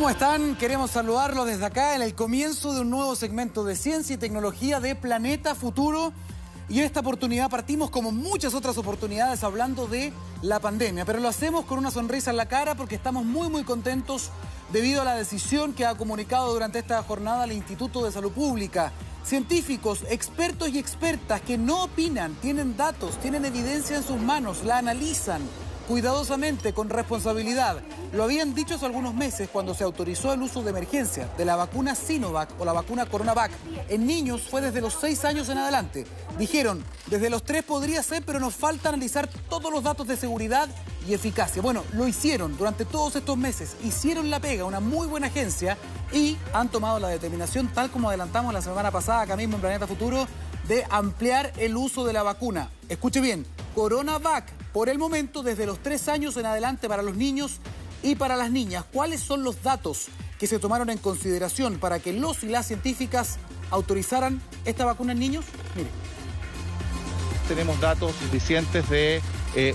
¿Cómo están? Queremos saludarlos desde acá en el comienzo de un nuevo segmento de ciencia y tecnología de Planeta Futuro. Y en esta oportunidad partimos como muchas otras oportunidades hablando de la pandemia, pero lo hacemos con una sonrisa en la cara porque estamos muy muy contentos debido a la decisión que ha comunicado durante esta jornada el Instituto de Salud Pública. Científicos, expertos y expertas que no opinan, tienen datos, tienen evidencia en sus manos, la analizan cuidadosamente, con responsabilidad. Lo habían dicho hace algunos meses cuando se autorizó el uso de emergencia de la vacuna Sinovac o la vacuna Coronavac. En niños fue desde los seis años en adelante. Dijeron, desde los tres podría ser, pero nos falta analizar todos los datos de seguridad y eficacia. Bueno, lo hicieron durante todos estos meses. Hicieron la pega, una muy buena agencia, y han tomado la determinación, tal como adelantamos la semana pasada acá mismo en Planeta Futuro, de ampliar el uso de la vacuna. Escuche bien, Coronavac por el momento desde los tres años en adelante para los niños y para las niñas. ¿Cuáles son los datos que se tomaron en consideración para que los y las científicas autorizaran esta vacuna en niños? Mire. Tenemos datos suficientes de eh,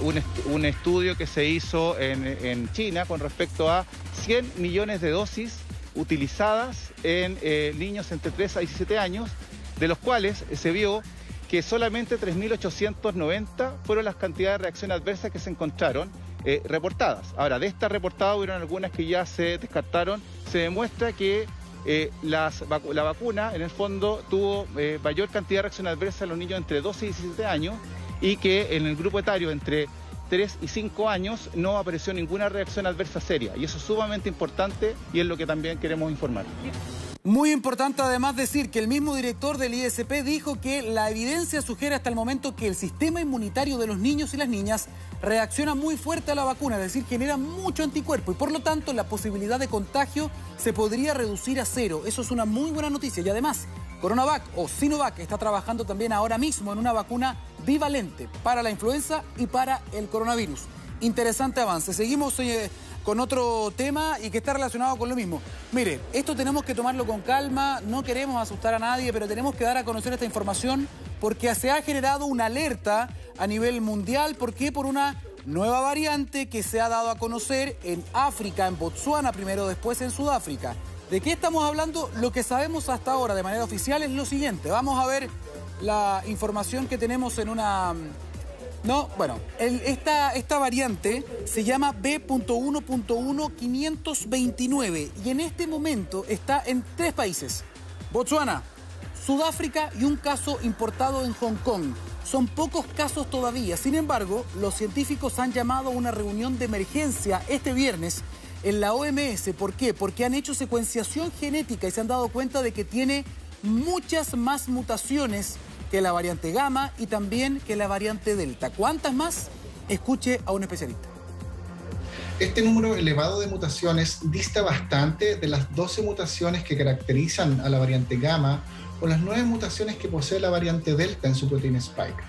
un, estudio que se hizo en, China con respecto a 100 millones de dosis utilizadas en eh, niños entre 3 a 17 años, de los cuales se vio que solamente 3.890 fueron las cantidades de reacciones adversas que se encontraron eh, reportadas. Ahora, de estas reportadas hubieron algunas que ya se descartaron. Se demuestra que eh, la vacuna, en el fondo, tuvo eh, mayor cantidad de reacciones adversas en los niños entre 12 y 17 años y que en el grupo etario entre 3 y 5 años no apareció ninguna reacción adversa seria. Y eso es sumamente importante y es lo que también queremos informar. Muy importante además decir que el mismo director del ISP dijo que la evidencia sugiere hasta el momento que el sistema inmunitario de los niños y las niñas reacciona muy fuerte a la vacuna, es decir, genera mucho anticuerpo y por lo tanto la posibilidad de contagio se podría reducir a cero. Eso es una muy buena noticia y además Coronavac o Sinovac está trabajando también ahora mismo en una vacuna bivalente para la influenza y para el coronavirus. Interesante avance. Seguimos eh, con otro tema y que está relacionado con lo mismo. Mire, esto tenemos que tomarlo con calma, no queremos asustar a nadie, pero tenemos que dar a conocer esta información porque se ha generado una alerta a nivel mundial. ¿Por qué? Por una nueva variante que se ha dado a conocer en África, en Botsuana primero, después en Sudáfrica. ¿De qué estamos hablando? Lo que sabemos hasta ahora de manera oficial es lo siguiente. Vamos a ver la información que tenemos en una no, bueno, esta, esta variante se llama B.1.1529 y en este momento está en tres países. Botswana, Sudáfrica y un caso importado en Hong Kong. Son pocos casos todavía, sin embargo, los científicos han llamado a una reunión de emergencia este viernes en la OMS. ¿Por qué? Porque han hecho secuenciación genética y se han dado cuenta de que tiene muchas más mutaciones que la variante gamma y también que la variante delta. ¿Cuántas más? Escuche a un especialista. Este número elevado de mutaciones dista bastante de las 12 mutaciones que caracterizan a la variante gamma o las 9 mutaciones que posee la variante delta en su proteína spike.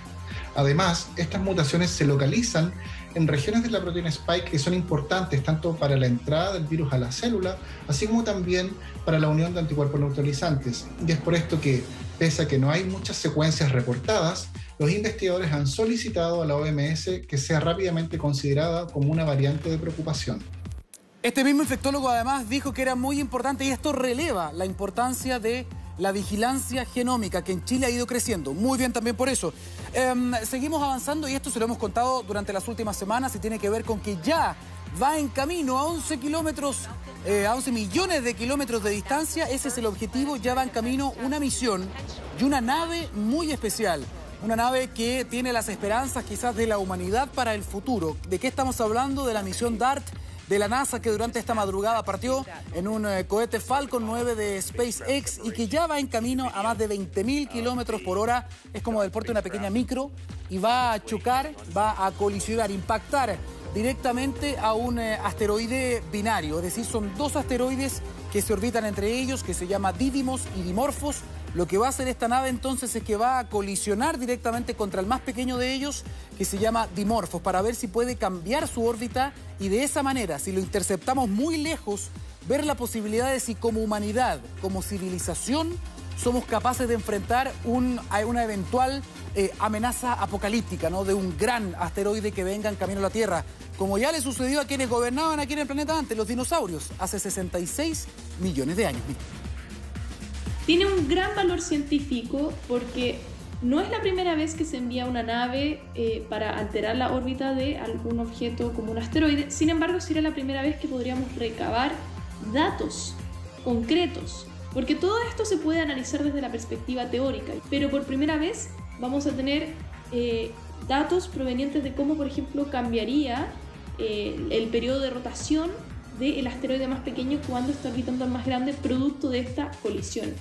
Además, estas mutaciones se localizan en regiones de la proteína spike que son importantes tanto para la entrada del virus a la célula, así como también para la unión de anticuerpos neutralizantes. Y es por esto que Pese a que no hay muchas secuencias reportadas, los investigadores han solicitado a la OMS que sea rápidamente considerada como una variante de preocupación. Este mismo infectólogo además dijo que era muy importante y esto releva la importancia de la vigilancia genómica que en Chile ha ido creciendo. Muy bien también por eso. Em, seguimos avanzando y esto se lo hemos contado durante las últimas semanas y tiene que ver con que ya va en camino a 11 kilómetros, eh, a 11 millones de kilómetros de distancia. Ese es el objetivo. Ya va en camino una misión y una nave muy especial. Una nave que tiene las esperanzas quizás de la humanidad para el futuro. ¿De qué estamos hablando? De la misión DART de la NASA que durante esta madrugada partió en un eh, cohete Falcon 9 de SpaceX y que ya va en camino a más de 20.000 kilómetros por hora. Es como del porte de una pequeña micro y va a chocar, va a colisionar, impactar directamente a un eh, asteroide binario, es decir, son dos asteroides que se orbitan entre ellos, que se llama Didymos y Dimorphos. Lo que va a hacer esta nave entonces es que va a colisionar directamente contra el más pequeño de ellos, que se llama Dimorphos, para ver si puede cambiar su órbita y de esa manera, si lo interceptamos muy lejos, ver la posibilidad de si como humanidad, como civilización, somos capaces de enfrentar un, una eventual eh, amenaza apocalíptica, ¿no? De un gran asteroide que venga en camino a la Tierra. Como ya le sucedió a quienes gobernaban aquí en el planeta antes, los dinosaurios, hace 66 millones de años. Tiene un gran valor científico porque no es la primera vez que se envía una nave eh, para alterar la órbita de algún objeto como un asteroide, sin embargo sería la primera vez que podríamos recabar datos concretos, porque todo esto se puede analizar desde la perspectiva teórica, pero por primera vez vamos a tener eh, datos provenientes de cómo, por ejemplo, cambiaría eh, el periodo de rotación del asteroide más pequeño cuando está orbitando al más grande producto de esta colisión.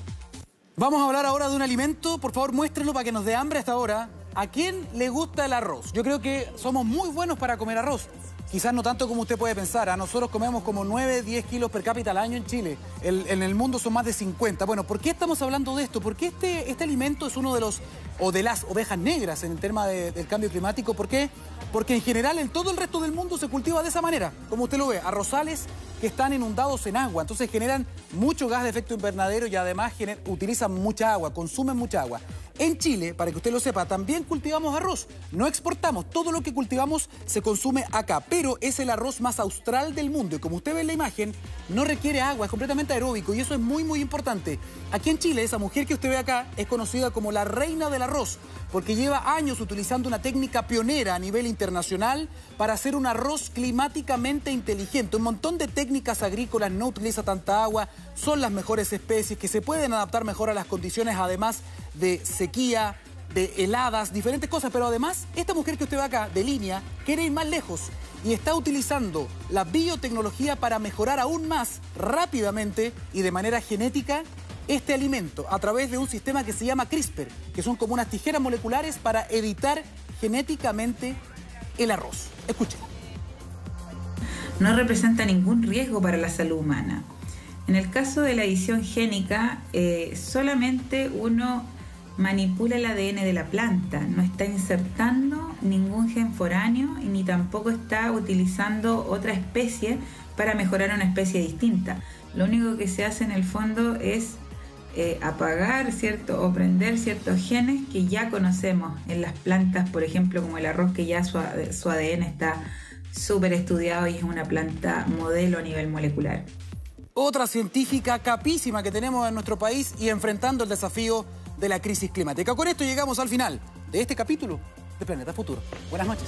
Vamos a hablar ahora de un alimento. Por favor, muéstrenlo para que nos dé hambre hasta ahora. ¿A quién le gusta el arroz? Yo creo que somos muy buenos para comer arroz. Quizás no tanto como usted puede pensar. A ¿ah? nosotros comemos como 9, 10 kilos per cápita al año en Chile. en el mundo son más de 50. Bueno, ¿por qué estamos hablando de esto? Porque este, este alimento es uno de los, o de las ovejas negras en el tema del cambio climático. ¿Por qué? Porque en general en todo el resto del mundo se cultiva de esa manera. Como usted lo ve, arrozales están inundados en agua. Entonces generan mucho gas de efecto invernadero y además utilizan mucha agua, consumen mucha agua. En Chile, para que usted lo sepa, también cultivamos arroz. No exportamos. Todo lo que cultivamos se consume acá. Pero es el arroz más austral del mundo. Y como usted ve en la imagen, no requiere agua, es completamente aeróbico. Y eso es muy, muy importante. Aquí en Chile, esa mujer que usted ve acá es conocida como la reina del arroz. Porque lleva años utilizando una técnica pionera a nivel internacional para hacer un arroz climáticamente inteligente. Un montón de técnicas agrícolas no utiliza tanta agua, son las mejores especies que se pueden adaptar mejor a las condiciones, además de sequía, de heladas, diferentes cosas, pero además esta mujer que usted ve acá, de línea, quiere ir más lejos y está utilizando la biotecnología para mejorar aún más rápidamente y de manera genética este alimento a través de un sistema que se llama CRISPR, que son como unas tijeras moleculares para editar genéticamente el arroz. Escuchen. No representa ningún riesgo para la salud humana. En el caso de la edición génica, eh, solamente uno manipula el ADN de la planta, no está insertando ningún gen foráneo y ni tampoco está utilizando otra especie para mejorar una especie distinta. Lo único que se hace en el fondo es eh, apagar cierto o prender ciertos genes que ya conocemos en las plantas, por ejemplo, como el arroz, que ya su, su ADN está súper estudiado y es una planta modelo a nivel molecular. Otra científica capísima que tenemos en nuestro país y enfrentando el desafío de la crisis climática. Con esto llegamos al final de este capítulo de Planeta Futuro. Buenas noches.